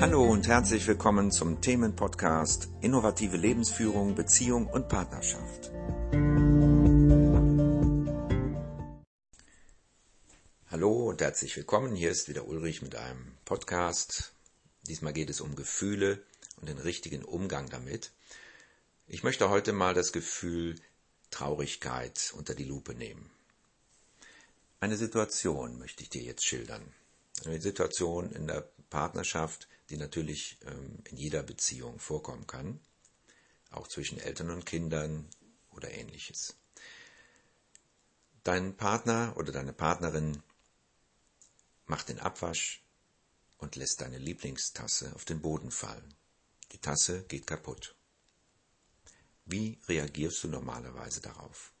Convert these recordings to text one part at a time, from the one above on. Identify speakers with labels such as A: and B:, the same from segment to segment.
A: Hallo und herzlich willkommen zum Themenpodcast Innovative Lebensführung, Beziehung und Partnerschaft. Hallo und herzlich willkommen. Hier ist wieder Ulrich mit einem Podcast. Diesmal geht es um Gefühle und den richtigen Umgang damit. Ich möchte heute mal das Gefühl Traurigkeit unter die Lupe nehmen. Eine Situation möchte ich dir jetzt schildern. Eine Situation in der Partnerschaft, die natürlich ähm, in jeder Beziehung vorkommen kann, auch zwischen Eltern und Kindern oder ähnliches. Dein Partner oder deine Partnerin macht den Abwasch und lässt deine Lieblingstasse auf den Boden fallen. Die Tasse geht kaputt. Wie reagierst du normalerweise darauf?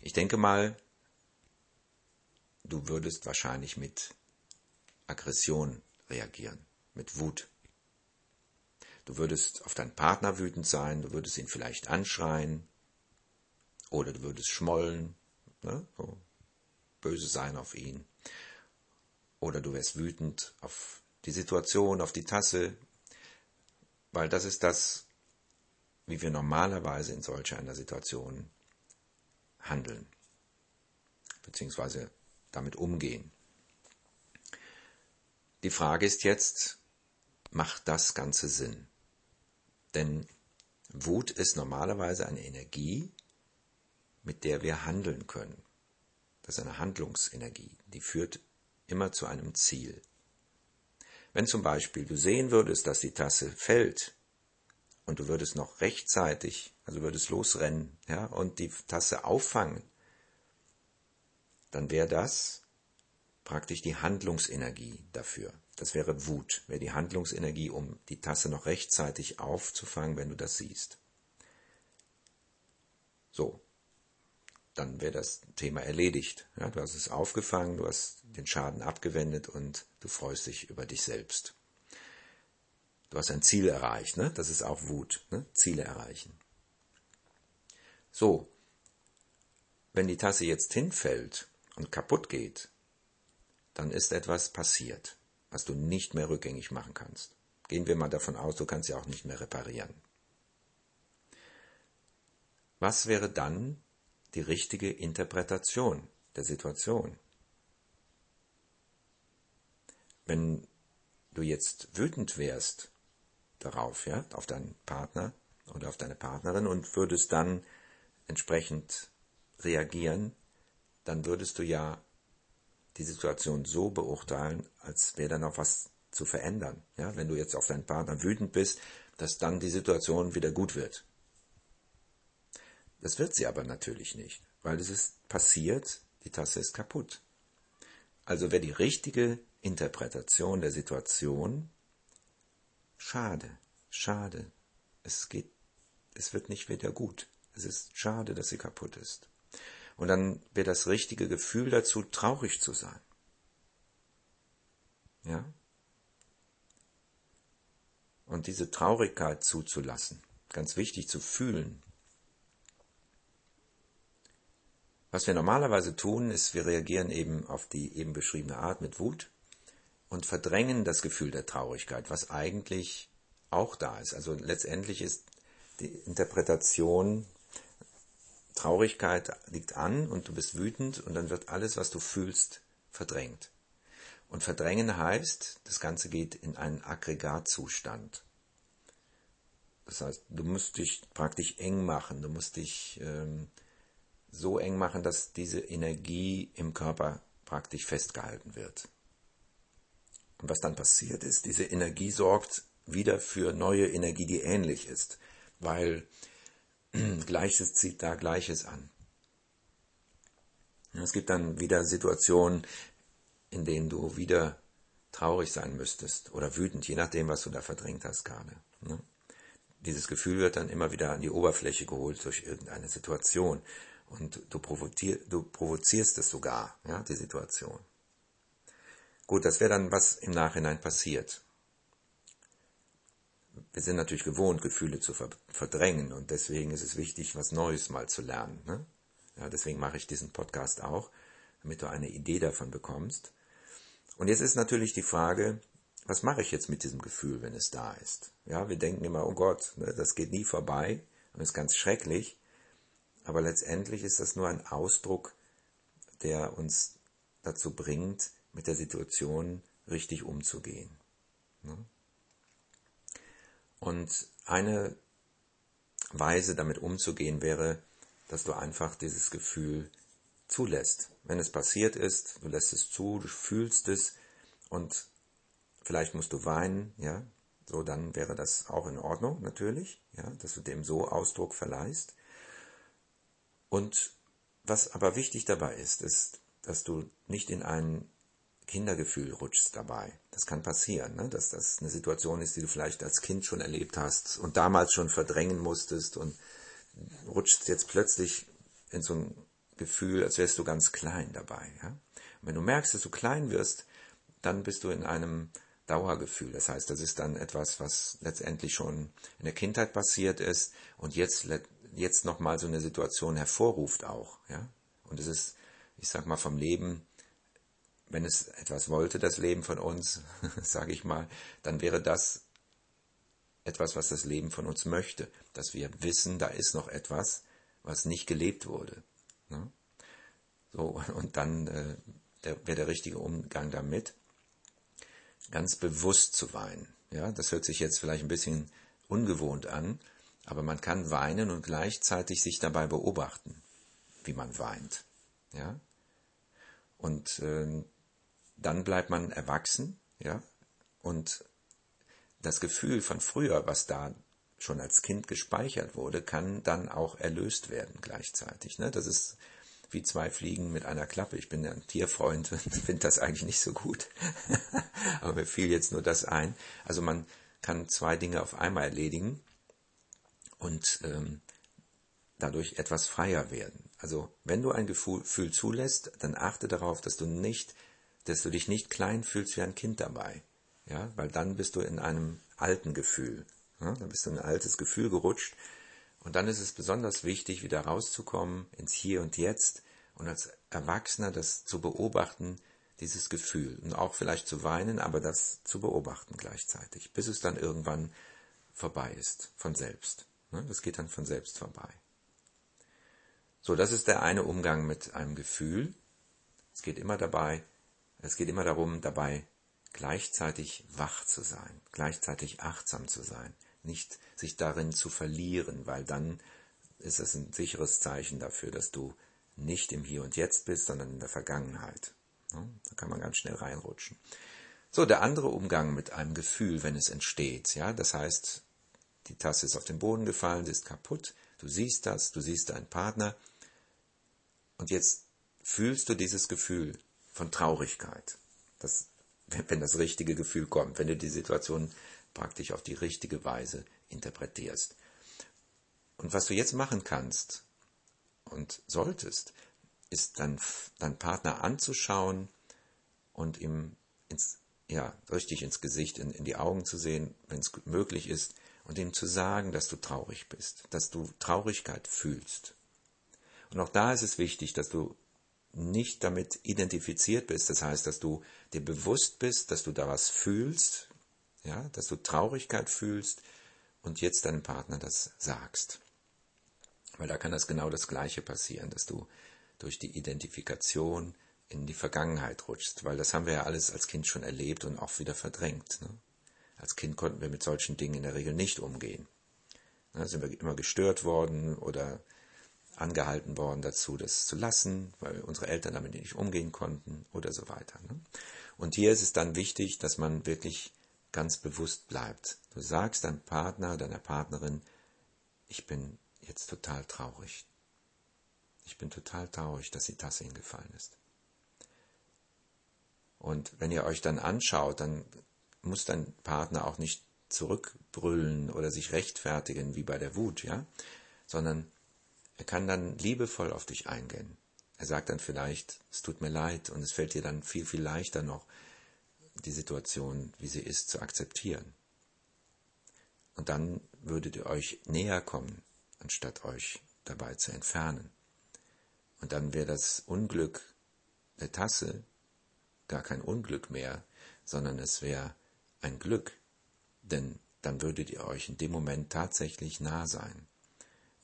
A: Ich denke mal, du würdest wahrscheinlich mit Aggression reagieren, mit Wut. Du würdest auf deinen Partner wütend sein, du würdest ihn vielleicht anschreien oder du würdest schmollen, ne, so böse sein auf ihn. Oder du wärst wütend auf die Situation, auf die Tasse, weil das ist das, wie wir normalerweise in solch einer Situation handeln, beziehungsweise damit umgehen. Die Frage ist jetzt, macht das Ganze Sinn? Denn Wut ist normalerweise eine Energie, mit der wir handeln können. Das ist eine Handlungsenergie, die führt immer zu einem Ziel. Wenn zum Beispiel du sehen würdest, dass die Tasse fällt und du würdest noch rechtzeitig, also würdest losrennen, ja, und die Tasse auffangen, dann wäre das praktisch die Handlungsenergie dafür. Das wäre Wut, wäre die Handlungsenergie, um die Tasse noch rechtzeitig aufzufangen, wenn du das siehst. So, dann wäre das Thema erledigt. Ja, du hast es aufgefangen, du hast den Schaden abgewendet und du freust dich über dich selbst. Du hast ein Ziel erreicht, ne? das ist auch Wut, ne? Ziele erreichen. So, wenn die Tasse jetzt hinfällt und kaputt geht, dann ist etwas passiert, was du nicht mehr rückgängig machen kannst. Gehen wir mal davon aus, du kannst sie auch nicht mehr reparieren. Was wäre dann die richtige Interpretation der Situation? Wenn du jetzt wütend wärst darauf, ja, auf deinen Partner oder auf deine Partnerin und würdest dann entsprechend reagieren, dann würdest du ja die Situation so beurteilen, als wäre da noch was zu verändern. Ja, wenn du jetzt auf deinen Partner wütend bist, dass dann die Situation wieder gut wird. Das wird sie aber natürlich nicht, weil es ist passiert, die Tasse ist kaputt. Also wäre die richtige Interpretation der Situation schade, schade. Es geht, es wird nicht wieder gut. Es ist schade, dass sie kaputt ist. Und dann wäre das richtige Gefühl dazu, traurig zu sein. Ja? Und diese Traurigkeit zuzulassen, ganz wichtig zu fühlen. Was wir normalerweise tun, ist, wir reagieren eben auf die eben beschriebene Art mit Wut und verdrängen das Gefühl der Traurigkeit, was eigentlich auch da ist. Also letztendlich ist die Interpretation Traurigkeit liegt an und du bist wütend und dann wird alles, was du fühlst, verdrängt. Und verdrängen heißt, das Ganze geht in einen Aggregatzustand. Das heißt, du musst dich praktisch eng machen, du musst dich ähm, so eng machen, dass diese Energie im Körper praktisch festgehalten wird. Und was dann passiert ist, diese Energie sorgt wieder für neue Energie, die ähnlich ist, weil Gleiches zieht da Gleiches an. Es gibt dann wieder Situationen, in denen du wieder traurig sein müsstest oder wütend, je nachdem, was du da verdrängt hast gerade. Ne? Dieses Gefühl wird dann immer wieder an die Oberfläche geholt durch irgendeine Situation und du, provozier, du provozierst es sogar, ja, die Situation. Gut, das wäre dann, was im Nachhinein passiert wir sind natürlich gewohnt, Gefühle zu verdrängen und deswegen ist es wichtig, was Neues mal zu lernen. Ne? Ja, deswegen mache ich diesen Podcast auch, damit du eine Idee davon bekommst. Und jetzt ist natürlich die Frage, was mache ich jetzt mit diesem Gefühl, wenn es da ist? Ja, wir denken immer, oh Gott, ne, das geht nie vorbei und ist ganz schrecklich. Aber letztendlich ist das nur ein Ausdruck, der uns dazu bringt, mit der Situation richtig umzugehen. Ne? Und eine Weise, damit umzugehen, wäre, dass du einfach dieses Gefühl zulässt. Wenn es passiert ist, du lässt es zu, du fühlst es und vielleicht musst du weinen, ja, so dann wäre das auch in Ordnung, natürlich, ja, dass du dem so Ausdruck verleihst. Und was aber wichtig dabei ist, ist, dass du nicht in ein Kindergefühl rutschst dabei. Das kann passieren, ne? dass das eine Situation ist, die du vielleicht als Kind schon erlebt hast und damals schon verdrängen musstest und rutschst jetzt plötzlich in so ein Gefühl, als wärst du ganz klein dabei. Ja? Und wenn du merkst, dass du klein wirst, dann bist du in einem Dauergefühl. Das heißt, das ist dann etwas, was letztendlich schon in der Kindheit passiert ist und jetzt, jetzt nochmal so eine Situation hervorruft auch. Ja? Und es ist, ich sag mal, vom Leben, wenn es etwas wollte, das Leben von uns, sage ich mal, dann wäre das etwas, was das Leben von uns möchte, dass wir wissen, da ist noch etwas, was nicht gelebt wurde. Ne? So, und dann äh, wäre der richtige Umgang damit, ganz bewusst zu weinen. Ja, das hört sich jetzt vielleicht ein bisschen ungewohnt an, aber man kann weinen und gleichzeitig sich dabei beobachten, wie man weint. Ja, und äh, dann bleibt man erwachsen, ja, und das Gefühl von früher, was da schon als Kind gespeichert wurde, kann dann auch erlöst werden gleichzeitig. Ne? Das ist wie zwei Fliegen mit einer Klappe. Ich bin ja ein Tierfreund und finde das eigentlich nicht so gut. Aber mir fiel jetzt nur das ein. Also man kann zwei Dinge auf einmal erledigen und ähm, dadurch etwas freier werden. Also wenn du ein Gefühl zulässt, dann achte darauf, dass du nicht, dass du dich nicht klein fühlst wie ein Kind dabei. Ja, weil dann bist du in einem alten Gefühl. Ja, dann bist du in ein altes Gefühl gerutscht. Und dann ist es besonders wichtig, wieder rauszukommen ins Hier und Jetzt und als Erwachsener das zu beobachten, dieses Gefühl. Und auch vielleicht zu weinen, aber das zu beobachten gleichzeitig, bis es dann irgendwann vorbei ist, von selbst. Ne, das geht dann von selbst vorbei. So, das ist der eine Umgang mit einem Gefühl. Es geht immer dabei, es geht immer darum, dabei gleichzeitig wach zu sein, gleichzeitig achtsam zu sein, nicht sich darin zu verlieren, weil dann ist es ein sicheres Zeichen dafür, dass du nicht im Hier und Jetzt bist, sondern in der Vergangenheit. Da kann man ganz schnell reinrutschen. So, der andere Umgang mit einem Gefühl, wenn es entsteht, ja, das heißt, die Tasse ist auf den Boden gefallen, sie ist kaputt, du siehst das, du siehst deinen Partner und jetzt fühlst du dieses Gefühl von Traurigkeit. Das wenn das richtige Gefühl kommt, wenn du die Situation praktisch auf die richtige Weise interpretierst. Und was du jetzt machen kannst und solltest, ist dann deinen Partner anzuschauen und ihm ins, ja, richtig ins Gesicht, in, in die Augen zu sehen, wenn es möglich ist, und ihm zu sagen, dass du traurig bist, dass du Traurigkeit fühlst. Und auch da ist es wichtig, dass du nicht damit identifiziert bist. Das heißt, dass du dir bewusst bist, dass du da was fühlst, ja, dass du Traurigkeit fühlst und jetzt deinem Partner das sagst. Weil da kann das genau das Gleiche passieren, dass du durch die Identifikation in die Vergangenheit rutschst, weil das haben wir ja alles als Kind schon erlebt und auch wieder verdrängt. Ne? Als Kind konnten wir mit solchen Dingen in der Regel nicht umgehen. Da sind wir immer gestört worden oder angehalten worden dazu, das zu lassen, weil unsere Eltern damit nicht umgehen konnten oder so weiter. Ne? Und hier ist es dann wichtig, dass man wirklich ganz bewusst bleibt. Du sagst deinem Partner, deiner Partnerin, ich bin jetzt total traurig. Ich bin total traurig, dass die Tasse hingefallen ist. Und wenn ihr euch dann anschaut, dann muss dein Partner auch nicht zurückbrüllen oder sich rechtfertigen wie bei der Wut, ja, sondern er kann dann liebevoll auf dich eingehen. Er sagt dann vielleicht, es tut mir leid und es fällt dir dann viel, viel leichter noch, die Situation, wie sie ist, zu akzeptieren. Und dann würdet ihr euch näher kommen, anstatt euch dabei zu entfernen. Und dann wäre das Unglück der Tasse gar kein Unglück mehr, sondern es wäre ein Glück, denn dann würdet ihr euch in dem Moment tatsächlich nah sein.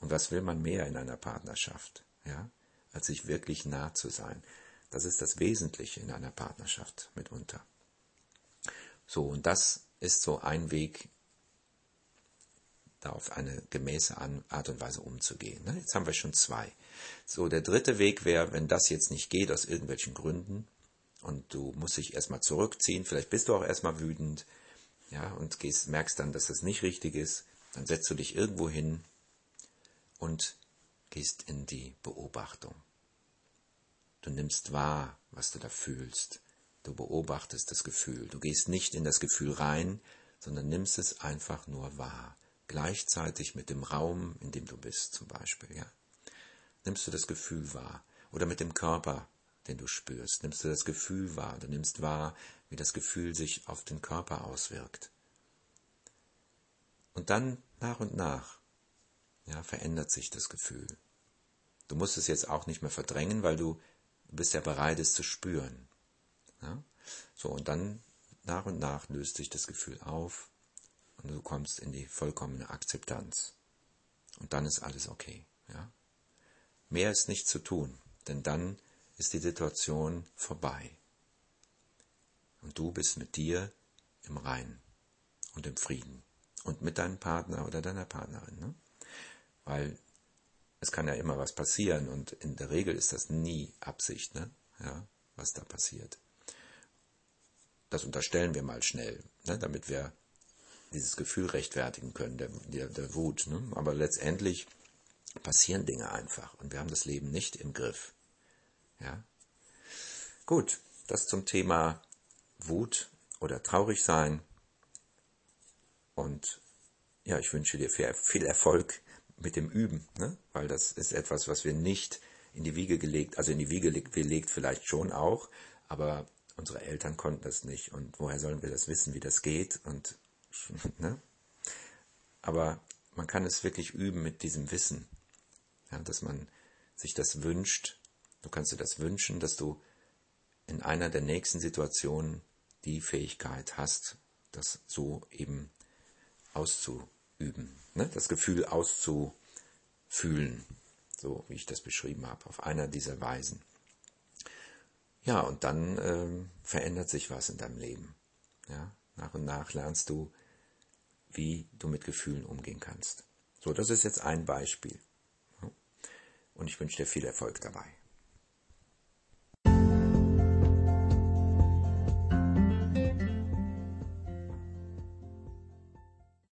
A: Und was will man mehr in einer Partnerschaft, ja, als sich wirklich nah zu sein? Das ist das Wesentliche in einer Partnerschaft mitunter. So, und das ist so ein Weg, da auf eine gemäße Art und Weise umzugehen. Ne? Jetzt haben wir schon zwei. So, der dritte Weg wäre, wenn das jetzt nicht geht aus irgendwelchen Gründen und du musst dich erstmal zurückziehen, vielleicht bist du auch erstmal wütend, ja, und gehst, merkst dann, dass das nicht richtig ist, dann setzt du dich irgendwo hin und gehst in die Beobachtung. Du nimmst wahr, was du da fühlst. Du beobachtest das Gefühl. Du gehst nicht in das Gefühl rein, sondern nimmst es einfach nur wahr. Gleichzeitig mit dem Raum, in dem du bist, zum Beispiel, ja. Nimmst du das Gefühl wahr. Oder mit dem Körper, den du spürst. Nimmst du das Gefühl wahr. Du nimmst wahr, wie das Gefühl sich auf den Körper auswirkt. Und dann nach und nach, ja, verändert sich das Gefühl. Du musst es jetzt auch nicht mehr verdrängen, weil du, bist ja bereit, es zu spüren. Ja? So, und dann nach und nach löst sich das Gefühl auf und du kommst in die vollkommene Akzeptanz. Und dann ist alles okay. Ja? Mehr ist nicht zu tun, denn dann ist die Situation vorbei. Und du bist mit dir im Rein und im Frieden. Und mit deinem Partner oder deiner Partnerin. Ne? Weil es kann ja immer was passieren und in der Regel ist das nie Absicht, ne? ja, was da passiert. Das unterstellen wir mal schnell, ne? damit wir dieses Gefühl rechtfertigen können, der, der, der Wut. Ne? Aber letztendlich passieren Dinge einfach und wir haben das Leben nicht im Griff. Ja? Gut, das zum Thema Wut oder traurig sein. Und ja, ich wünsche dir viel Erfolg mit dem Üben, ne? weil das ist etwas, was wir nicht in die Wiege gelegt, also in die Wiege gelegt vielleicht schon auch, aber unsere Eltern konnten das nicht und woher sollen wir das wissen, wie das geht und ne? aber man kann es wirklich üben mit diesem Wissen, ja, dass man sich das wünscht. Du kannst dir das wünschen, dass du in einer der nächsten Situationen die Fähigkeit hast, das so eben auszuüben, ne? das Gefühl auszufühlen, so wie ich das beschrieben habe, auf einer dieser Weisen. Ja, und dann ähm, verändert sich was in deinem Leben. Ja, nach und nach lernst du, wie du mit Gefühlen umgehen kannst. So, das ist jetzt ein Beispiel. Und ich wünsche dir viel Erfolg dabei.